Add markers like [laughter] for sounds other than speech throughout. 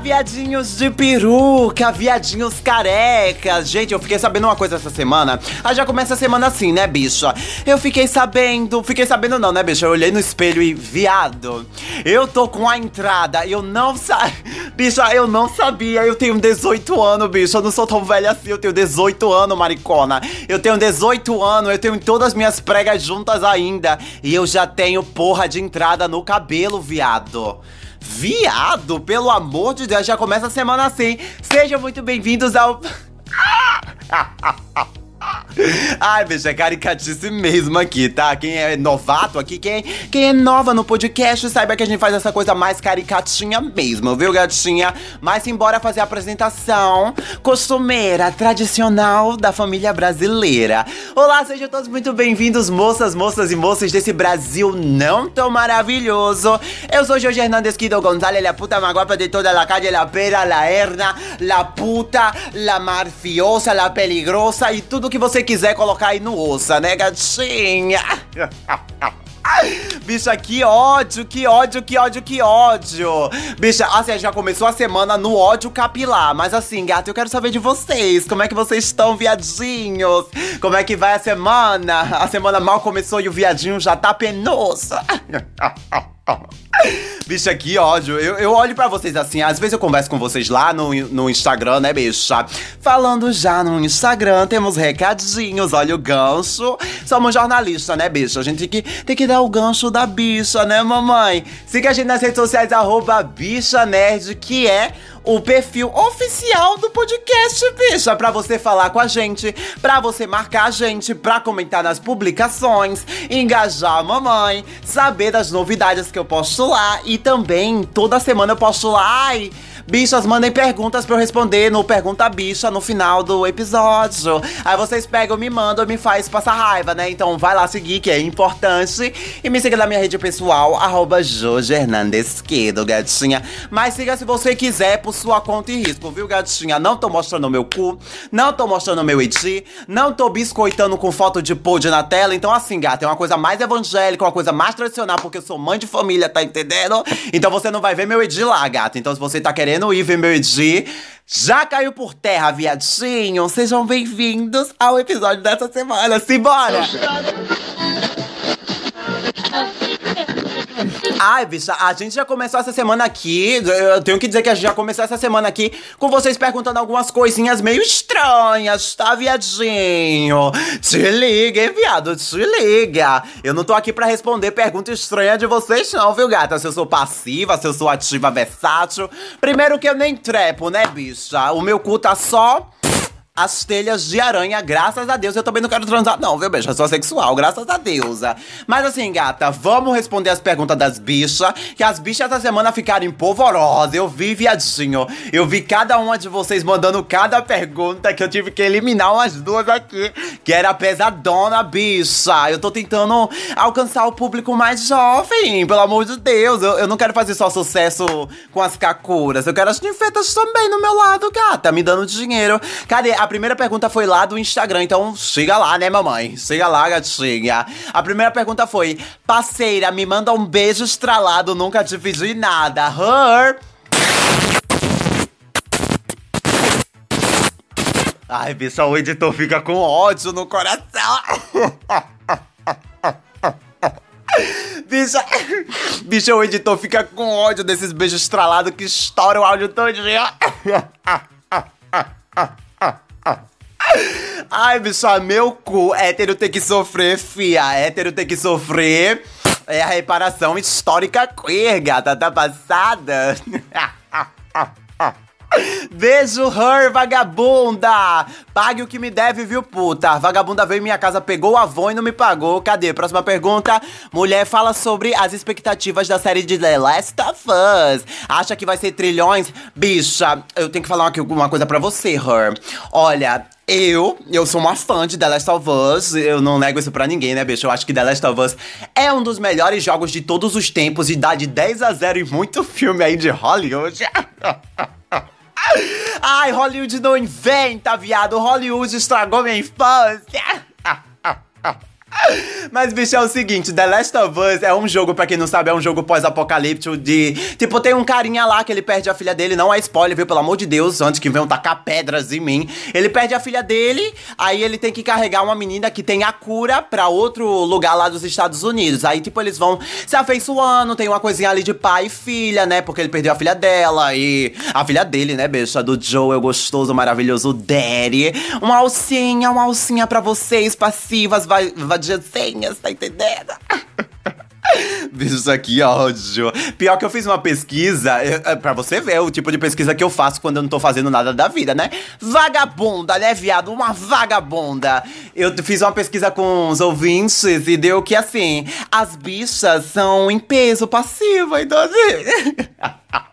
viadinhos de peruca, viadinhos carecas. Gente, eu fiquei sabendo uma coisa essa semana. Ah, já começa a semana assim, né, bicha? Eu fiquei sabendo, fiquei sabendo não, né, bicha? Eu olhei no espelho e, viado, eu tô com a entrada, eu não sabia. [laughs] Bicha, eu não sabia, eu tenho 18 anos, bicha, eu não sou tão velha assim, eu tenho 18 anos, maricona. Eu tenho 18 anos, eu tenho todas as minhas pregas juntas ainda. E eu já tenho porra de entrada no cabelo, viado. Viado, pelo amor de Deus, já começa a semana assim. Sejam muito bem-vindos ao. [laughs] Ai, bicho, é caricatice mesmo aqui, tá? Quem é novato aqui, quem, quem é nova no podcast, saiba que a gente faz essa coisa mais caricatinha mesmo, viu, gatinha? Mas embora fazer a apresentação costumeira, tradicional da família brasileira. Olá, sejam todos muito bem-vindos, moças, moças e moças desse Brasil não tão maravilhoso. Eu sou Jorge Hernandes Quido González, la puta maguapa de toda la calle, la pera, la herna, la puta, la marfiosa, la peligrosa e tudo que você quiser colocar aí no ossa, né, gatinha? [laughs] Bicha, que ódio, que ódio, que ódio, que ódio. Bicha, assim, já começou a semana no ódio capilar. Mas assim, gata, eu quero saber de vocês. Como é que vocês estão, viadinhos? Como é que vai a semana? A semana mal começou e o viadinho já tá penoso. [laughs] [laughs] Bicha, que ódio. Eu, eu olho para vocês assim, às vezes eu converso com vocês lá no, no Instagram, né, bicha? Falando já no Instagram, temos recadinhos, olha o gancho. Somos jornalistas, né, bicha? A gente tem que, tem que dar o gancho da bicha, né, mamãe? Siga a gente nas redes sociais, arroba bicha nerd, que é o perfil oficial do podcast, bicha, para você falar com a gente, para você marcar a gente, para comentar nas publicações, engajar a mamãe, saber das novidades que eu posto lá e também toda semana eu posto lá. Ai, Bichas, mandem perguntas pra eu responder no Pergunta Bicha no final do episódio. Aí vocês pegam, me mandam, me faz passar raiva, né? Então vai lá seguir, que é importante. E me siga na minha rede pessoal, arroba gatinha. Mas siga se você quiser por sua conta e risco, viu, gatinha? Não tô mostrando meu cu, não tô mostrando meu id, não tô biscoitando com foto de pod na tela. Então assim, gata, é uma coisa mais evangélica, uma coisa mais tradicional, porque eu sou mãe de família, tá entendendo? Então você não vai ver meu id lá, gata. Então se você tá querendo no Ivemerdi já caiu por terra, viadinho. Sejam bem-vindos ao episódio dessa semana. Simbora! Ai, bicha, a gente já começou essa semana aqui. Eu tenho que dizer que a gente já começou essa semana aqui com vocês perguntando algumas coisinhas meio estranhas, tá, viadinho? Te liga, hein, viado? Te liga. Eu não tô aqui pra responder pergunta estranha de vocês, não, viu, gata? Se eu sou passiva, se eu sou ativa, versátil. Primeiro que eu nem trepo, né, bicha? O meu cu tá só as telhas de aranha, graças a Deus. Eu também não quero transar, não, viu, bicha? Eu sou sexual, graças a Deus. Mas assim, gata, vamos responder as perguntas das bichas. Que as bichas essa semana ficaram polvorosas. Eu vi, viadinho. Eu vi cada uma de vocês mandando cada pergunta que eu tive que eliminar umas duas aqui. Que era pesadona, bicha. Eu tô tentando alcançar o público mais jovem, pelo amor de Deus. Eu, eu não quero fazer só sucesso com as cacuras. Eu quero as ninfetas também no meu lado, gata, me dando dinheiro. Cadê? A primeira pergunta foi lá do Instagram, então siga lá, né, mamãe? Siga lá, gatinha. A primeira pergunta foi: Parceira, me manda um beijo estralado, nunca te pedi nada. Her. Ai, bicha, o editor fica com ódio no coração. [laughs] Bicha, bicha, o editor fica com ódio desses beijos estralados que estouram o áudio todinho. [laughs] Ai, bicho, meu cu. Hétero tem que sofrer, fia. Hétero tem que sofrer. É a reparação histórica queer, gata. Tá passada? [laughs] Beijo, her, vagabunda! Pague o que me deve, viu, puta? Vagabunda veio em minha casa, pegou o avô e não me pagou. Cadê? Próxima pergunta. Mulher fala sobre as expectativas da série de The Last of Us. Acha que vai ser trilhões? Bicha, eu tenho que falar aqui uma coisa pra você, her. Olha, eu, eu sou uma fã de The Last of Us, eu não nego isso pra ninguém, né, bicho? Eu acho que The Last of Us é um dos melhores jogos de todos os tempos e dá de 10 a 0 em muito filme aí de Hollywood. [laughs] Ai, Hollywood não inventa, viado. Hollywood estragou minha infância. Mas, bicho, é o seguinte: The Last of Us é um jogo, pra quem não sabe, é um jogo pós-apocalíptico de. Tipo, tem um carinha lá que ele perde a filha dele, não é spoiler, viu? Pelo amor de Deus, antes que venham tacar pedras em mim. Ele perde a filha dele, aí ele tem que carregar uma menina que tem a cura pra outro lugar lá dos Estados Unidos. Aí, tipo, eles vão se afeiçoando, tem uma coisinha ali de pai e filha, né? Porque ele perdeu a filha dela e a filha dele, né, bicha? Do Joe, gostoso, maravilhoso Daddy. Uma alcinha, uma alcinha pra vocês, passivas, vadiazinhas, tá entendendo? [laughs] Bicho, isso aqui, ódio. Pior que eu fiz uma pesquisa, é, pra você ver o tipo de pesquisa que eu faço quando eu não tô fazendo nada da vida, né? Vagabunda, né, viado? Uma vagabunda. Eu fiz uma pesquisa com os ouvintes e deu que, assim, as bichas são em peso passivo, então assim. [laughs]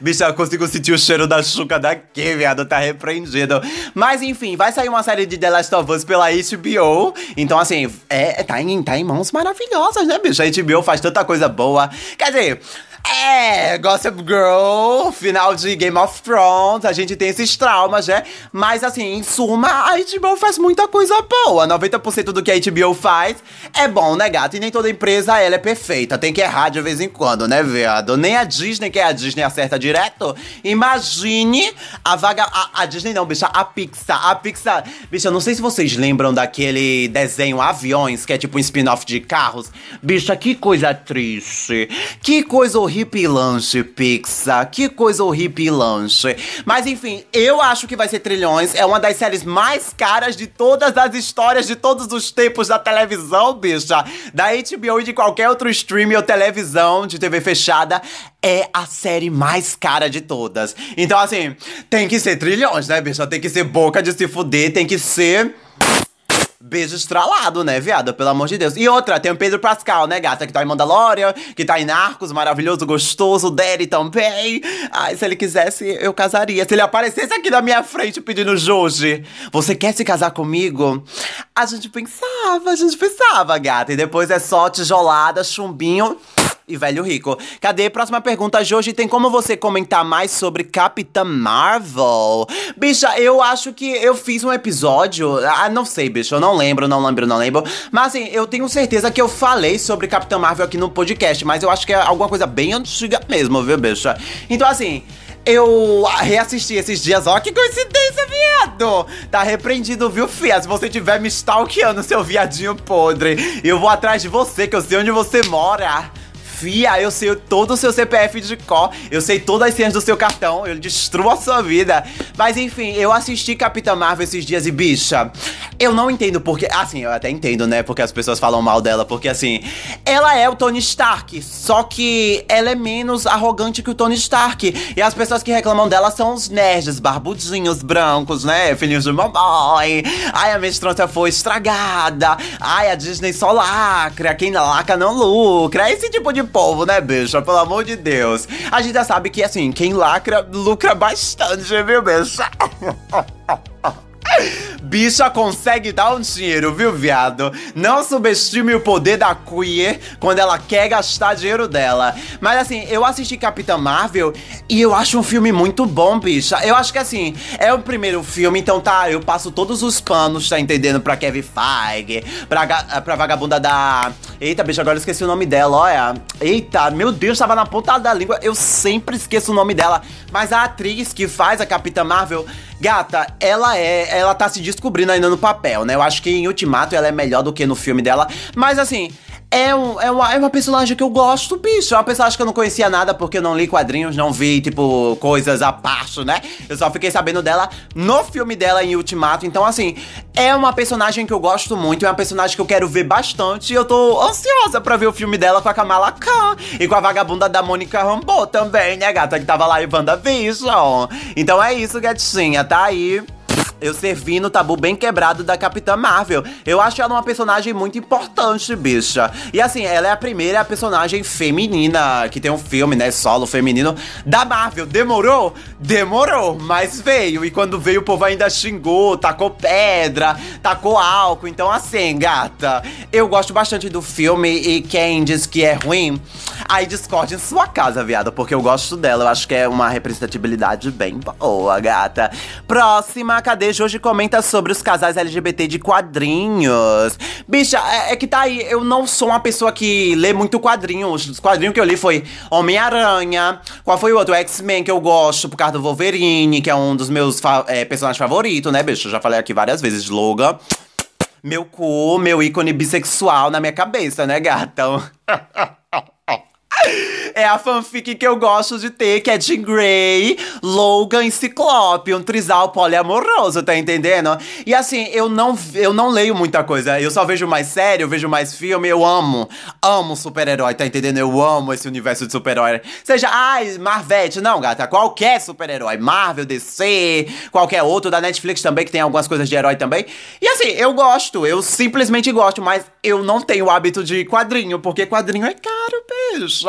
Bicha, eu consigo sentir o cheiro da chuca daqui, viado. Tá repreendido. Mas enfim, vai sair uma série de The Last of Us pela HBO. Então, assim, é, tá, em, tá em mãos maravilhosas, né, bicho? A HBO faz tanta coisa boa. Quer dizer. É, Gossip Girl, final de Game of Thrones, a gente tem esses traumas, né? Mas assim, em suma, a HBO faz muita coisa boa. 90% do que a HBO faz é bom, né, gato? E nem toda empresa ela é perfeita. Tem que errar de vez em quando, né, viado? Nem a Disney, que é a Disney acerta direto. Imagine a vaga. A, a Disney não, bicha, a Pixar. A Pixar. Bicha, não sei se vocês lembram daquele desenho Aviões, que é tipo um spin-off de carros. Bicha, que coisa triste. Que coisa horrível horripilante, Pixar. Que coisa horripilante. Mas enfim, eu acho que vai ser Trilhões. É uma das séries mais caras de todas as histórias de todos os tempos da televisão, bicha. Da HBO e de qualquer outro stream ou televisão de TV fechada. É a série mais cara de todas. Então, assim, tem que ser trilhões, né, bicha? Tem que ser boca de se fuder, tem que ser beijo estralado, né, viado? Pelo amor de Deus. E outra, tem o Pedro Pascal, né, gata? Que tá em Mandalorian, que tá em Narcos, maravilhoso, gostoso. Daddy também. Ai, se ele quisesse, eu casaria. Se ele aparecesse aqui na minha frente pedindo Joji, você quer se casar comigo? A gente pensava, a gente pensava, gata. E depois é só tijolada, chumbinho e velho rico. Cadê? Próxima pergunta hoje. Tem como você comentar mais sobre Capitã Marvel? Bicha, eu acho que eu fiz um episódio. Ah, não sei, bicho. Eu não lembro, não lembro, não lembro. Mas assim, eu tenho certeza que eu falei sobre Capitã Marvel aqui no podcast. Mas eu acho que é alguma coisa bem antiga mesmo, viu, bicha? Então, assim. Eu reassisti esses dias, ó, que coincidência, viado! Tá repreendido, viu, fia? Se você tiver me stalkeando, seu viadinho podre, eu vou atrás de você, que eu sei onde você mora. Fia, eu sei todo o seu CPF de cor, eu sei todas as senhas do seu cartão, eu destruo a sua vida. Mas enfim, eu assisti Capitã Marvel esses dias e, bicha, eu não entendo porque. Assim, eu até entendo, né? Porque as pessoas falam mal dela, porque assim, ela é o Tony Stark, só que ela é menos arrogante que o Tony Stark. E as pessoas que reclamam dela são os nerds, barbudinhos, brancos, né? Filhinhos de mamãe. Ai, a menstruação foi estragada. Ai, a Disney só lacra. Quem lacra não lucra. Esse tipo de povo, né, bicha? Pelo amor de Deus. A gente já sabe que, assim, quem lacra, lucra bastante, viu, bicha? [laughs] Bicha consegue dar um dinheiro, viu, viado? Não subestime o poder da queer quando ela quer gastar dinheiro dela. Mas assim, eu assisti Capitã Marvel e eu acho um filme muito bom, bicha. Eu acho que assim, é o primeiro filme, então tá, eu passo todos os panos, tá entendendo? Pra Kevin Feige, pra, pra vagabunda da. Eita, bicha, agora eu esqueci o nome dela, olha. Eita, meu Deus, tava na ponta da língua. Eu sempre esqueço o nome dela. Mas a atriz que faz a Capitã Marvel Gata, ela é. Ela tá se descobrindo ainda no papel, né? Eu acho que em Ultimato ela é melhor do que no filme dela. Mas assim, é, um, é, uma, é uma personagem que eu gosto, bicho. É uma personagem que eu não conhecia nada porque eu não li quadrinhos, não vi, tipo, coisas a parte, né? Eu só fiquei sabendo dela no filme dela em Ultimato. Então, assim, é uma personagem que eu gosto muito, é uma personagem que eu quero ver bastante. E eu tô ansiosa pra ver o filme dela com a Kamala Khan e com a vagabunda da Mônica Rambeau também, né, gata? Que tava lá em WandaVision. Então é isso, gatinha, tá aí eu servi no tabu bem quebrado da Capitã Marvel. Eu acho ela uma personagem muito importante, bicha. E assim, ela é a primeira personagem feminina que tem um filme, né, solo feminino da Marvel. Demorou? Demorou, mas veio. E quando veio, o povo ainda xingou, tacou pedra, tacou álcool. Então, assim, gata, eu gosto bastante do filme e quem diz que é ruim, aí discorde em sua casa, viado, porque eu gosto dela. Eu acho que é uma representatividade bem boa, gata. Próxima, cadê? Hoje comenta sobre os casais LGBT de quadrinhos. Bicha, é, é que tá aí, eu não sou uma pessoa que lê muito quadrinhos. Os quadrinhos que eu li foi Homem-Aranha. Qual foi o outro? X-Men que eu gosto por causa do Wolverine, que é um dos meus fa é, personagens favoritos, né, bicho? Eu já falei aqui várias vezes, Logan. Meu cu, meu ícone bissexual na minha cabeça, né, gata? [laughs] É a fanfic que eu gosto de ter, que é Jean Grey, Logan e Ciclope, um trisal poliamoroso, tá entendendo? E assim, eu não, eu não leio muita coisa, eu só vejo mais série, eu vejo mais filme, eu amo, amo super-herói, tá entendendo? Eu amo esse universo de super-herói. Seja, ai, Marvete, não, gata, qualquer super-herói, Marvel, DC, qualquer outro, da Netflix também, que tem algumas coisas de herói também. E assim, eu gosto, eu simplesmente gosto, mas eu não tenho o hábito de quadrinho, porque quadrinho é caro, beijo.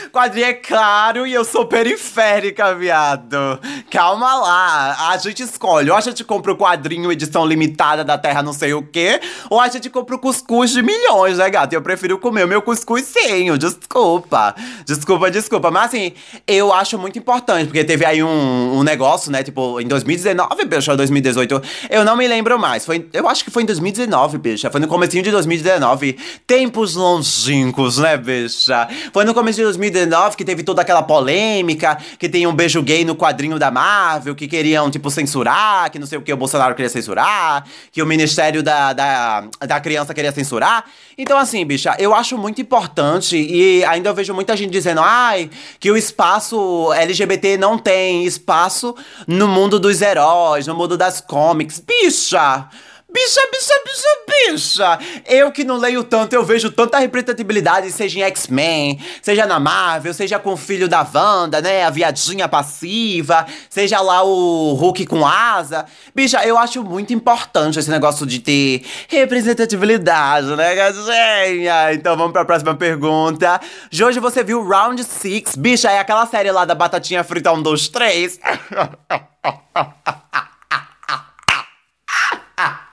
Quadrinho é caro e eu sou periférica, viado. Calma lá. A gente escolhe. Ou a gente compra o quadrinho edição limitada da Terra não sei o quê, ou a gente compra o cuscuz de milhões, né, gato? Eu prefiro comer o meu cuscuzinho. Desculpa. Desculpa, desculpa. Mas assim, eu acho muito importante, porque teve aí um, um negócio, né? Tipo, em 2019, bicho, ou 2018. Eu não me lembro mais. Foi, eu acho que foi em 2019, bicha. Foi no comecinho de 2019. Tempos longínquos, né, bicha? Foi no começo de 2019 que teve toda aquela polêmica, que tem um beijo gay no quadrinho da Marvel, que queriam, tipo, censurar, que não sei o que o Bolsonaro queria censurar, que o Ministério da, da, da Criança queria censurar. Então, assim, bicha, eu acho muito importante e ainda eu vejo muita gente dizendo, ai, que o espaço LGBT não tem espaço no mundo dos heróis, no mundo das comics. Bicha! Bicha, bicha, bicha, bicha! Eu que não leio tanto, eu vejo tanta representatividade, seja em X-Men, seja na Marvel, seja com o filho da Wanda, né? A viadinha passiva, seja lá o Hulk com asa. Bicha, eu acho muito importante esse negócio de ter representatividade, né, gatinha? Então vamos pra próxima pergunta. De hoje você viu Round 6. Bicha, é aquela série lá da Batatinha Frita 1, 2, 3.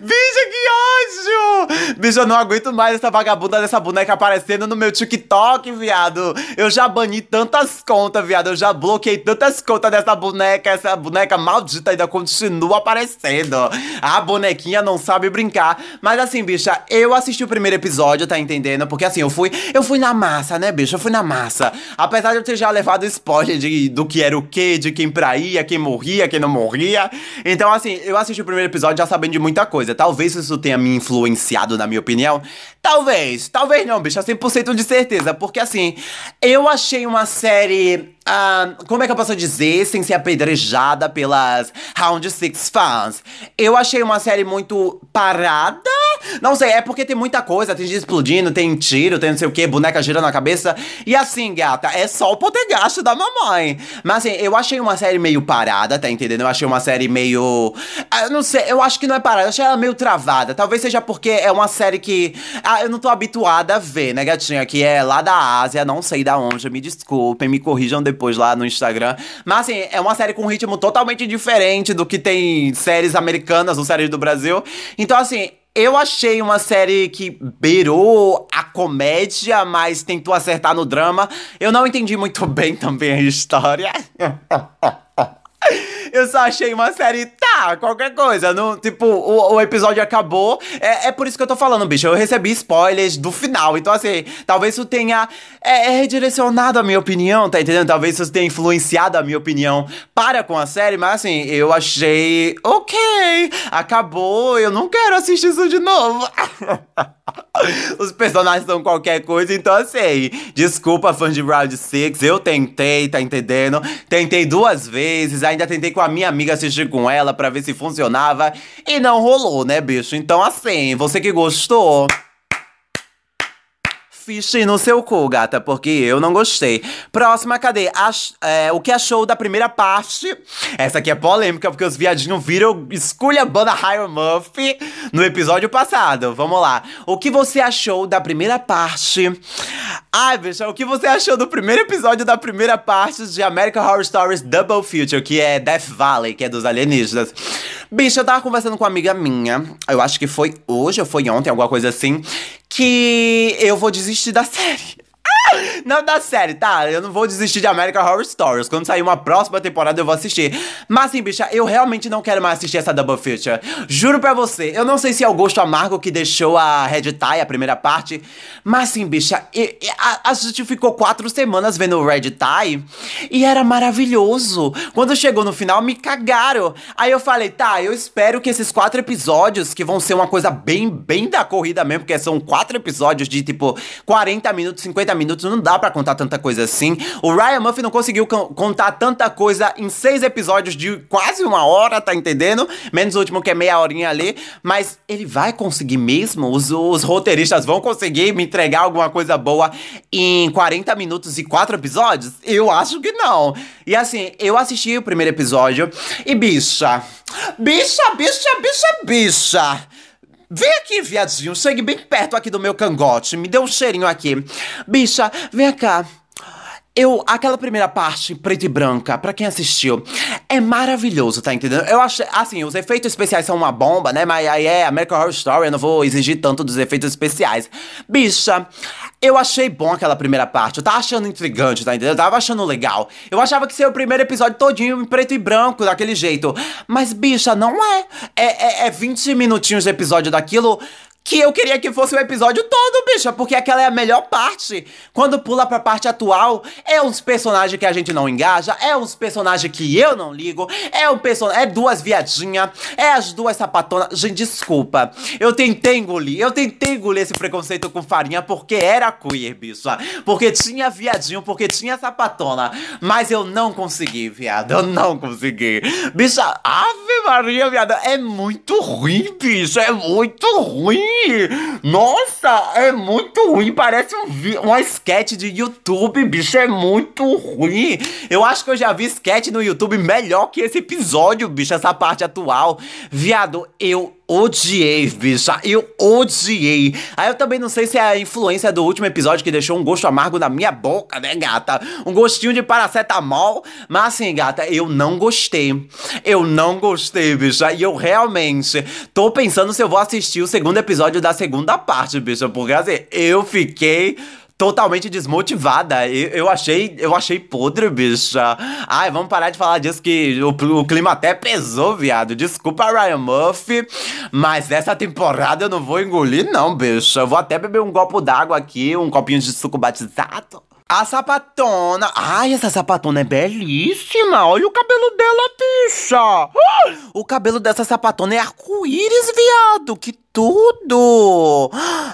Bicha, que ódio! Bicho, eu não aguento mais essa vagabunda dessa boneca aparecendo no meu TikTok, viado. Eu já bani tantas contas, viado. Eu já bloqueei tantas contas dessa boneca. Essa boneca maldita ainda continua aparecendo. A bonequinha não sabe brincar. Mas assim, bicha, eu assisti o primeiro episódio, tá entendendo? Porque assim, eu fui, eu fui na massa, né, bicho? Eu fui na massa. Apesar de eu ter já levado spoiler de, do que era o quê, de quem praía, quem morria, quem não morria. Então, assim, eu assisti o primeiro episódio já sabendo de muita coisa. Talvez isso tenha me influenciado, na minha opinião. Talvez, talvez não, bicho, 100% de certeza. Porque assim, eu achei uma série Como é que eu posso dizer sem ser apedrejada pelas Round Six fãs? Eu achei uma série muito parada. Não sei, é porque tem muita coisa, tem gente explodindo, tem tiro, tem não sei o que, boneca girando na cabeça. E assim, gata, é só o poder-gasto da mamãe. Mas assim, eu achei uma série meio parada, tá entendendo? Eu achei uma série meio. Uh, não sei, eu acho que não é parada, eu achei ela meio travada. Talvez seja porque é uma série que uh, eu não tô habituada a ver, né, gatinha? Que é lá da Ásia, não sei da onde, me desculpem, me corrijam depois depois lá no Instagram. Mas assim, é uma série com um ritmo totalmente diferente do que tem séries americanas ou séries do Brasil. Então, assim, eu achei uma série que beirou a comédia, mas tentou acertar no drama. Eu não entendi muito [laughs] bem também a história. [laughs] Eu só achei uma série, tá, qualquer coisa. Tipo, o, o episódio acabou. É, é por isso que eu tô falando, bicho. Eu recebi spoilers do final. Então, assim, talvez isso tenha é, é redirecionado a minha opinião, tá entendendo? Talvez isso tenha influenciado a minha opinião para com a série, mas assim, eu achei ok. Acabou, eu não quero assistir isso de novo. [laughs] Os personagens são qualquer coisa, então assim, desculpa fãs de Round 6, eu tentei, tá entendendo? Tentei duas vezes, ainda tentei com a minha amiga assistir com ela para ver se funcionava e não rolou, né, bicho? Então assim, você que gostou, Fiche no seu cu, gata, porque eu não gostei. Próxima, cadê? Ach, é, o que achou da primeira parte? Essa aqui é polêmica, porque os viadinhos viram esculhambando a Higher Muff no episódio passado. Vamos lá. O que você achou da primeira parte? Ai, bicha, o que você achou do primeiro episódio da primeira parte de American Horror Stories Double Future, que é Death Valley, que é dos alienígenas? Bicho, eu tava conversando com uma amiga minha, eu acho que foi hoje ou foi ontem, alguma coisa assim, que eu vou desistir da [laughs] série. [laughs] Não da série, tá? Eu não vou desistir de American Horror Stories. Quando sair uma próxima temporada, eu vou assistir. Mas assim, bicha, eu realmente não quero mais assistir essa Double Feature. Juro pra você, eu não sei se é o gosto amargo que deixou a Red Tie, a primeira parte. Mas assim, bicha, a, a, gente ficou quatro semanas vendo o Red Tie e era maravilhoso. Quando chegou no final, me cagaram. Aí eu falei, tá, eu espero que esses quatro episódios, que vão ser uma coisa bem, bem da corrida mesmo, porque são quatro episódios de tipo 40 minutos, 50 minutos não dá para contar tanta coisa assim. O Ryan Murphy não conseguiu contar tanta coisa em seis episódios de quase uma hora, tá entendendo? Menos o último que é meia horinha ali. Mas ele vai conseguir mesmo? Os, os roteiristas vão conseguir me entregar alguma coisa boa em 40 minutos e quatro episódios? Eu acho que não. E assim, eu assisti o primeiro episódio e bicha. Bicha, bicha, bicha, bicha. Vem aqui, viadinho. Chegue bem perto aqui do meu cangote. Me dê um cheirinho aqui. Bicha, vem cá. Eu, aquela primeira parte, preta e branca, pra quem assistiu, é maravilhoso, tá entendendo? Eu acho, assim, os efeitos especiais são uma bomba, né? Mas aí é American Horror Story, eu não vou exigir tanto dos efeitos especiais. Bicha, eu achei bom aquela primeira parte, eu tava achando intrigante, tá entendendo? Eu tava achando legal. Eu achava que seria o primeiro episódio todinho em preto e branco, daquele jeito. Mas, bicha, não é. É, é, é 20 minutinhos de episódio daquilo que eu queria que fosse o episódio todo, bicha, porque aquela é a melhor parte. Quando pula pra parte atual, é uns personagens que a gente não engaja, é uns personagens que eu não ligo, é um personagem, é duas viadinhas, é as duas sapatonas. Gente, desculpa. Eu tentei engolir, eu tentei engolir esse preconceito com farinha porque era queer, bicha. Porque tinha viadinho, porque tinha sapatona. Mas eu não consegui, viado. Eu não consegui. Bicha, Ave Maria, viado, é muito ruim, bicho. É muito ruim. Nossa, é muito ruim. Parece um, uma sketch de YouTube, bicho. É muito ruim. Eu acho que eu já vi sketch no YouTube melhor que esse episódio, bicho. Essa parte atual. Viado, eu odiei, bicha. Eu odiei. Aí eu também não sei se é a influência do último episódio que deixou um gosto amargo na minha boca, né, gata? Um gostinho de paracetamol. Mas assim, gata, eu não gostei. Eu não gostei, bicha. E eu realmente tô pensando se eu vou assistir o segundo episódio da segunda parte, bicha. Porque assim, eu fiquei totalmente desmotivada. Eu, eu, achei, eu achei podre, bicha. Ai, vamos parar de falar disso que o, o clima até pesou, viado. Desculpa, Ryan Murphy, mas essa temporada eu não vou engolir, não, bicha. Eu vou até beber um copo d'água aqui, um copinho de suco batizado. A sapatona. Ai, essa sapatona é belíssima. Olha o cabelo dela, bicha. o cabelo dessa sapatona é arco-íris, viado. Que tudo.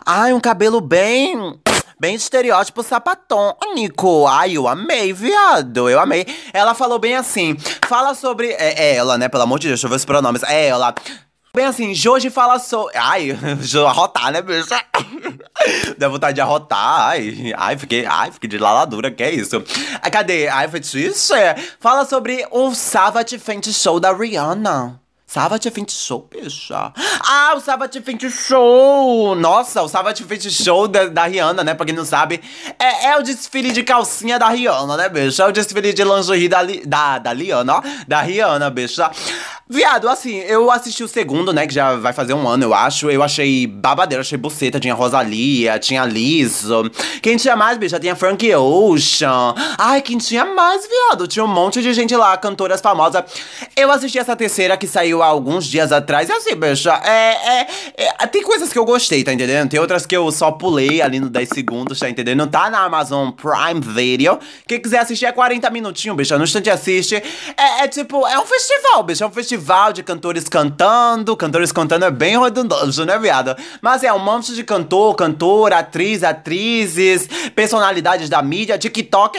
Ai, um cabelo bem Bem estereótipo sapatônico. Ai, eu amei, viado. Eu amei. Ela falou bem assim. Fala sobre. É, é ela, né? Pelo amor de Deus, deixa eu ver os pronomes. É ela. Bem assim, Joji fala sobre. Ai, [laughs] arrotar, né, bicho? [laughs] Dá vontade de arrotar. Ai, ai, fiquei. Ai, fiquei de laladura, que é isso? Cadê? Ai, fetiche? Fala sobre o Savage Fenty Show da Rihanna. Savage Fenty Show, bicha. Ah, o Savage Fenty Show! Nossa, o Savage Fenty Show da, da, Rihanna, né? Pra quem não sabe, é, é, o desfile de calcinha da Rihanna, né, bicha? É o desfile de lingerie da, da, da Rihanna, ó. Da Rihanna, bicha. Viado, assim, eu assisti o segundo, né? Que já vai fazer um ano, eu acho. Eu achei babadeiro, achei buceta. Tinha Rosalia, tinha Lizzo. Quem tinha mais, bicha? Tinha Frank Ocean. Ai, quem tinha mais, viado? Tinha um monte de gente lá, cantoras famosas. Eu assisti essa terceira que saiu há alguns dias atrás. E assim, bicha, é, é, é, Tem coisas que eu gostei, tá entendendo? Tem outras que eu só pulei ali no 10 segundos, tá entendendo? Tá na Amazon Prime Video. Quem quiser assistir é 40 minutinhos, bicha. No instante assiste. É, é tipo, é um festival, bicha. É um festival festival de cantores cantando. Cantores cantando é bem redundante, né, viado? Mas é um monte de cantor, cantora, atriz, atrizes, personalidades da mídia, TikTok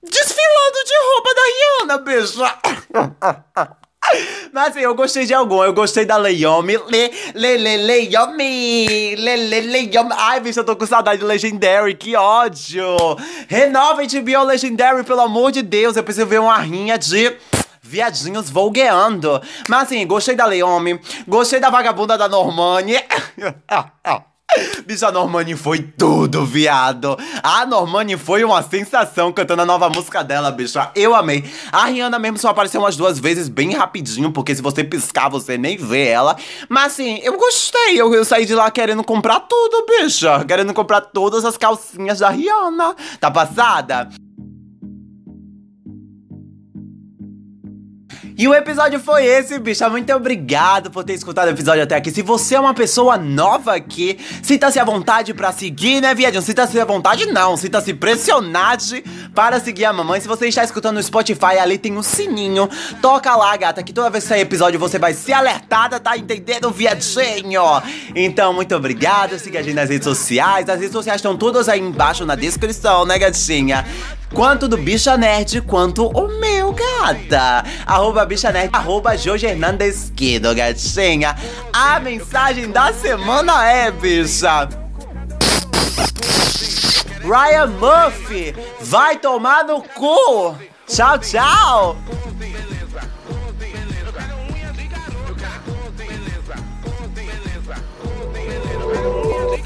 desfilando de roupa da Rihanna, bicha. [laughs] Mas assim, eu gostei de algum. Eu gostei da Leiomi. Le, le, le, Leiomi. Le, le, Leiomi. Ai, bicho, eu tô com saudade de Legendary. Que ódio. Renova HBO Legendary, pelo amor de Deus. Eu preciso ver uma rinha de viadinhos vogueando. Mas assim, gostei da Leome, gostei da vagabunda da Normani. [laughs] Bicho, a Normani foi tudo, viado. A Normani foi uma sensação cantando a nova música dela, bicho. Eu amei. A Rihanna mesmo só apareceu umas duas vezes bem rapidinho, porque se você piscar, você nem vê ela. Mas assim, eu gostei. Eu, eu saí de lá querendo comprar tudo, bicho. Querendo comprar todas as calcinhas da Rihanna. Tá passada? E o episódio foi esse, bicha. Muito obrigado por ter escutado o episódio até aqui. Se você é uma pessoa nova aqui, sinta-se à vontade pra seguir, né, viadinho? Sinta-se à vontade, não. Sinta-se pressionado para seguir a mamãe. Se você está escutando no Spotify, ali tem um sininho. Toca lá, gata, que toda vez que sair episódio você vai ser alertada, tá entendendo, viadinho? Então, muito obrigado. Siga a gente nas redes sociais. As redes sociais estão todas aí embaixo na descrição, né, gatinha? Quanto do Bicha Nerd, quanto o meu, gata. Arroba Bicha Nerd, arroba Jorge Hernandes Quido, gatinha. A mensagem da semana é, bicha. Ryan Murphy, vai tomar no cu. Tchau, tchau.